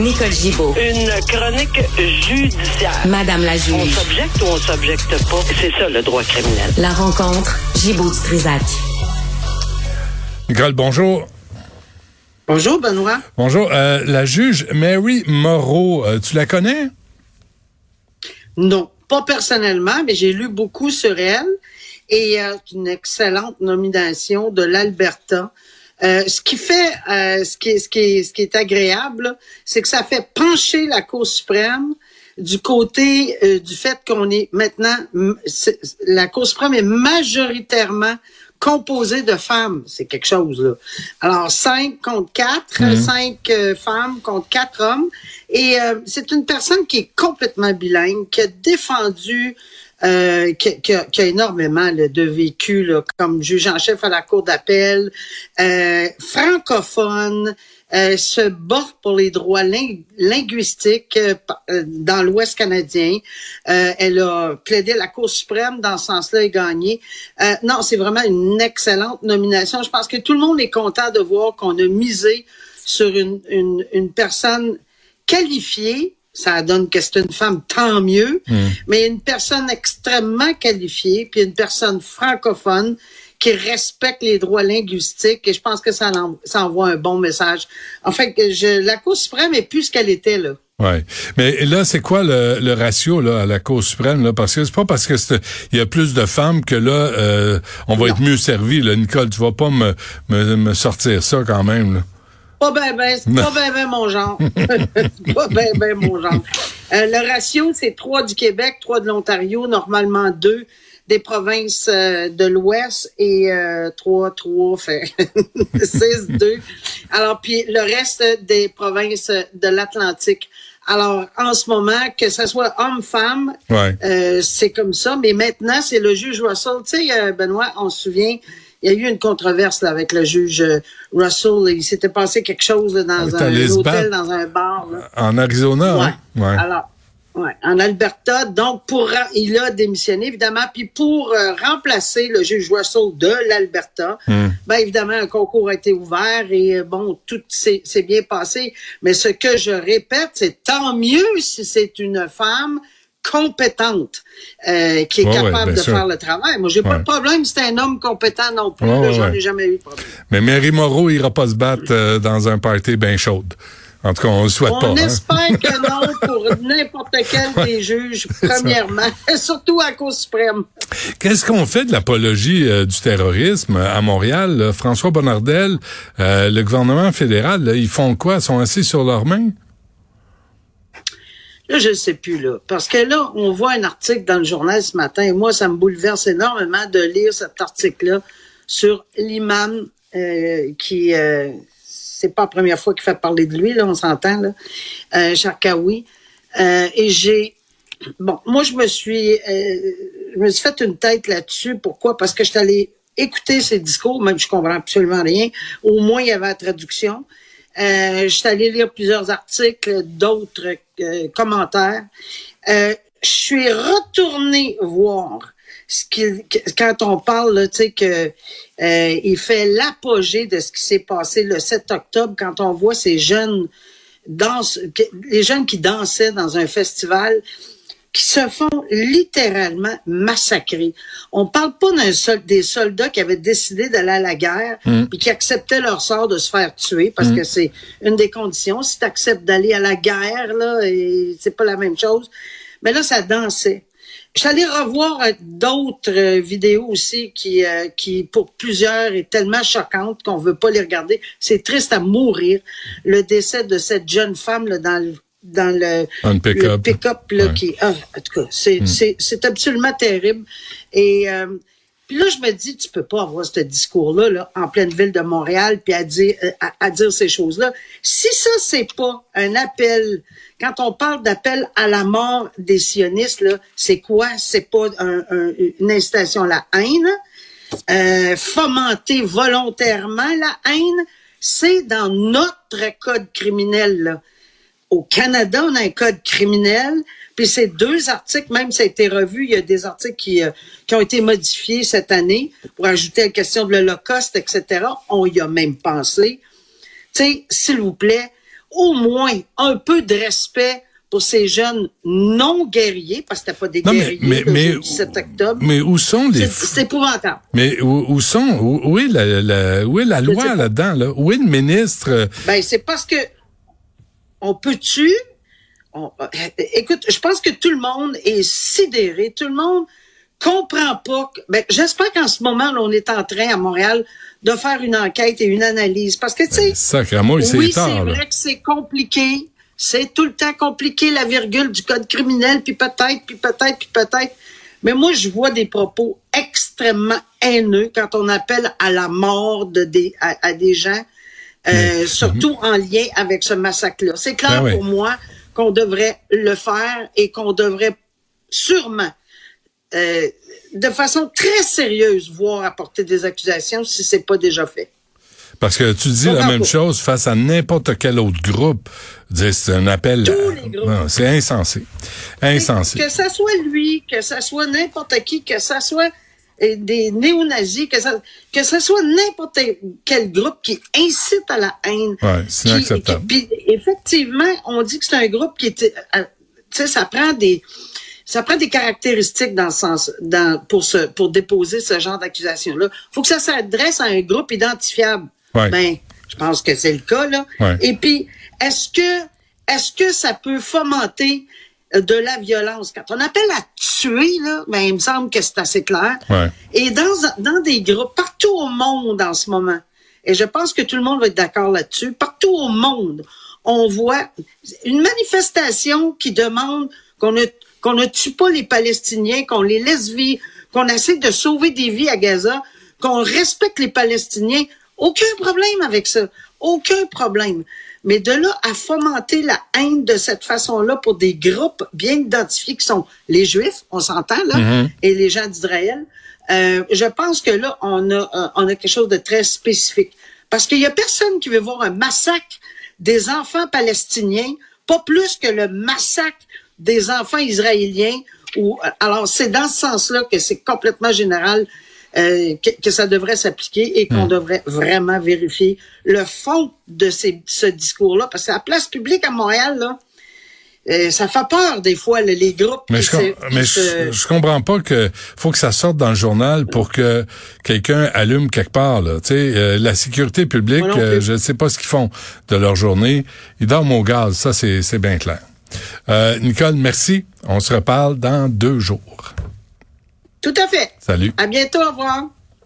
Nicole Gibaud. Une chronique judiciaire. Madame la On juge. s'objecte ou on s'objecte pas? C'est ça le droit criminel. La rencontre, Gibaud du Trisac. Nicole, bonjour. Bonjour, Benoît. Bonjour. Euh, la juge Mary Moreau, euh, tu la connais? Non, pas personnellement, mais j'ai lu beaucoup sur elle et euh, une excellente nomination de l'Alberta. Euh, ce qui fait, euh, ce, qui est, ce, qui est, ce qui est agréable, c'est que ça fait pencher la Cour suprême du côté euh, du fait qu'on est maintenant, la Cour suprême est majoritairement composée de femmes. C'est quelque chose, là. Alors, cinq contre quatre, cinq euh, femmes contre quatre hommes. Et euh, c'est une personne qui est complètement bilingue, qui a défendu euh, qui, qui a, qui a énormément de vécu là, comme juge en chef à la cour d'appel, euh, francophone, euh, se bat pour les droits ling- linguistiques euh, euh, dans l'Ouest canadien. Euh, elle a plaidé la Cour suprême dans ce sens-là et gagné. Non, c'est vraiment une excellente nomination. Je pense que tout le monde est content de voir qu'on a misé sur une, une, une personne qualifiée. Ça donne que c'est une femme, tant mieux, mais une personne extrêmement qualifiée, puis une personne francophone qui respecte les droits linguistiques, et je pense que ça, en- ça envoie un bon message. En fait, je, la Cour suprême est plus ce qu'elle était, là. Ouais. Mais là, c'est quoi le, le ratio là à la Cour suprême là? Parce que c'est pas parce que il y a plus de femmes que là, euh, on va être mieux servi. Là, Nicole, tu vas pas me, me, me sortir ça quand même. Là. Pas ben ben, c'est pas ben ben mon genre. C'est pas ben ben mon genre. Euh, le ratio, c'est trois du Québec, trois de l'Ontario, normalement deux des provinces euh, de l'Ouest et euh, trois, trois, fait six, deux. Alors, puis le reste des provinces de l'Atlantique. Alors, en ce moment, que ce soit homme-femme, Ouais. euh, c'est comme ça. Mais maintenant, c'est le juge Russell. Tu sais, euh, Benoît, on se souvient, il y a eu une controverse là, avec le juge euh, Russell. Il s'était passé quelque chose là, dans un, hôtel, dans un bar. là. En Arizona. Ouais. hein? Ouais. Alors, ouais, en Alberta. Donc, pour il a démissionné, évidemment. Puis pour euh, remplacer le juge Russell de l'Alberta, Hmm. ben évidemment, un concours a été ouvert et euh, bon, tout s'est bien passé. Mais ce que je répète, c'est tant mieux si c'est une femme compétente euh, qui est Ouais, capable de sûr. faire le travail. Moi, j'ai pas Ouais. de problème c'est un homme compétent non plus. J'en ai jamais eu de problème. Mais Mary Moreau ira pas se battre euh, dans un party bien chaude. En tout cas, on le souhaite On pas. hein. espère que non pour n'importe quel des juges, premièrement, surtout à Cour suprême. Qu'est-ce qu'on fait de l'apologie euh, du terrorisme à Montréal? là? François Bonnardel, euh, le gouvernement fédéral, là, ils font quoi? Ils sont assis sur leurs mains? Là, je ne sais plus, là. Parce que là, on voit un article dans le journal ce matin, et moi, ça me bouleverse énormément de lire cet article-là sur l'imam euh, qui... Euh, c'est pas la première fois qu'il fait parler de lui, là, on s'entend, là. Euh, Charkaoui. Euh, et j'ai... Bon, moi, je me suis... euh, je me suis fait une tête là-dessus. Pourquoi? Parce que je suis allé écouter ses discours, même si je comprends absolument rien. Au moins, il y avait la traduction. Euh, je suis allé lire plusieurs articles, d'autres euh, commentaires. Euh, je suis retourné voir ce que- quand on parle, tu sais, que euh, il fait l'apogée de ce qui s'est passé le 7 octobre, quand on voit ces jeunes danse, les jeunes qui dansaient dans un festival qui se font littéralement massacrer. On parle pas d'un sol, des soldats qui avaient décidé d'aller à la guerre puis qui acceptaient leur sort de se faire tuer parce que c'est une des conditions. Si tu acceptes d'aller à la guerre, là, et c'est pas la même chose. Mais là, ça dansait. Allée revoir euh, d'autres euh, vidéos aussi qui, euh, qui, pour plusieurs, est tellement choquante qu'on veut pas les regarder. C'est triste à mourir. Le décès de cette jeune femme là, dans le dans le, le pick-up. Ouais. qui ah, en tout cas c'est c'est c'est absolument terrible. Et euh, puis là je me dis tu peux pas avoir ce discours là, là en pleine ville de Montréal puis à dire euh, à, à dire ces choses là si ça c'est pas un appel quand on parle d'appel à la mort des sionistes là c'est quoi? C'est pas un- un- une incitation à la haine? Euh, fomenter volontairement la haine? C'est dans notre code criminel là au Canada, on a un code criminel. Puis ces deux articles, même ça a été revu, il y a des articles qui, euh, qui ont été modifiés cette année pour ajouter la question de l'Holocauste, etc. On y a même pensé. Tu sais, s'il vous plaît, au moins un peu de respect pour ces jeunes non guerriers, parce que c'était pas des Non, guerriers mais- le mais- 17 octobre. Mais où sont les... C'est épouvantable. Mais où, où sont... Où, où est la, la- où est la loi là-dedans, là? Où est le ministre? Ben, c'est parce que on peut-tu. on- euh, écoute, je pense que tout le monde est sidéré. Tout le monde comprend pas. que- ben, j'espère qu'en ce moment, là, on est en train à Montréal de faire une enquête et une analyse. Parce que, tu sais, Sacrément, oui, c'est vrai que c'est compliqué. C'est tout le temps compliqué, la virgule du code criminel, puis peut-être, puis peut-être, puis peut-être. Mais moi, je vois des propos extrêmement haineux quand on appelle à la mort de des, à, à des gens, euh, surtout en lien avec ce massacre-là. C'est clair Ben oui. pour moi qu'on devrait le faire et qu'on devrait sûrement, euh, de façon très sérieuse, voir apporter des accusations si c'est pas déjà fait. Parce que tu dis la même chose face à n'importe quel autre groupe. C'est un appel... Tous à- les groupes. Non, C'est insensé. Insensé. Que ça soit lui, que ça soit n'importe qui, que ça soit des néo-nazis, que ça, que ça soit n'importe quel groupe qui incite à la haine. Ouais, c'est inacceptable. qui- puis, effectivement, on dit que c'est un groupe qui était, euh, tu sais, ça prend des, ça prend des caractéristiques dans le sens, dans, pour se, pour déposer ce genre d'accusation-là. Faut que ça s'adresse à un groupe identifiable. Ouais. Ben, je pense que c'est le cas, là. Ouais. Et puis, est-ce que, est-ce que ça peut fomenter euh, de la violence? Quand on appelle à tuer, là, ben, il me semble que c'est assez clair. Ouais. Et dans, dans des groupes, partout au monde en ce moment, et je pense que tout le monde va être d'accord là-dessus, partout au monde, on voit une manifestation qui demande qu'on ne, qu'on ne tue pas les Palestiniens, qu'on les laisse vivre, qu'on essaie de sauver des vies à Gaza, qu'on respecte les Palestiniens. Aucun problème avec ça. Aucun problème. Mais de là à fomenter la haine de cette façon-là pour des groupes bien identifiés qui sont les Juifs, on s'entend là, et les gens d'Israël, euh, je pense que là, on a, euh, on a quelque chose de très spécifique. Parce qu'il y a personne qui veut voir un massacre des enfants palestiniens, pas plus que le massacre des enfants israéliens. Ou, euh, alors, c'est dans ce sens-là que c'est complètement général euh, que, que ça devrait s'appliquer et qu'on devrait vraiment vérifier le fond de ces, ce discours-là. Parce que la place publique à Montréal, là, euh, ça fait peur des fois, là, les groupes Mais, qui je, se- com- qui mais se- je, je comprends pas que faut que ça sorte dans le journal pour que quelqu'un allume quelque part. Là. Tu sais, euh, la sécurité publique, euh, je ne sais pas ce qu'ils font de leur journée. Ils dorment au gaz, ça c'est c'est bien clair. Euh, Nicole, merci. On se reparle dans deux jours. Tout à fait. Salut. À bientôt. Au revoir.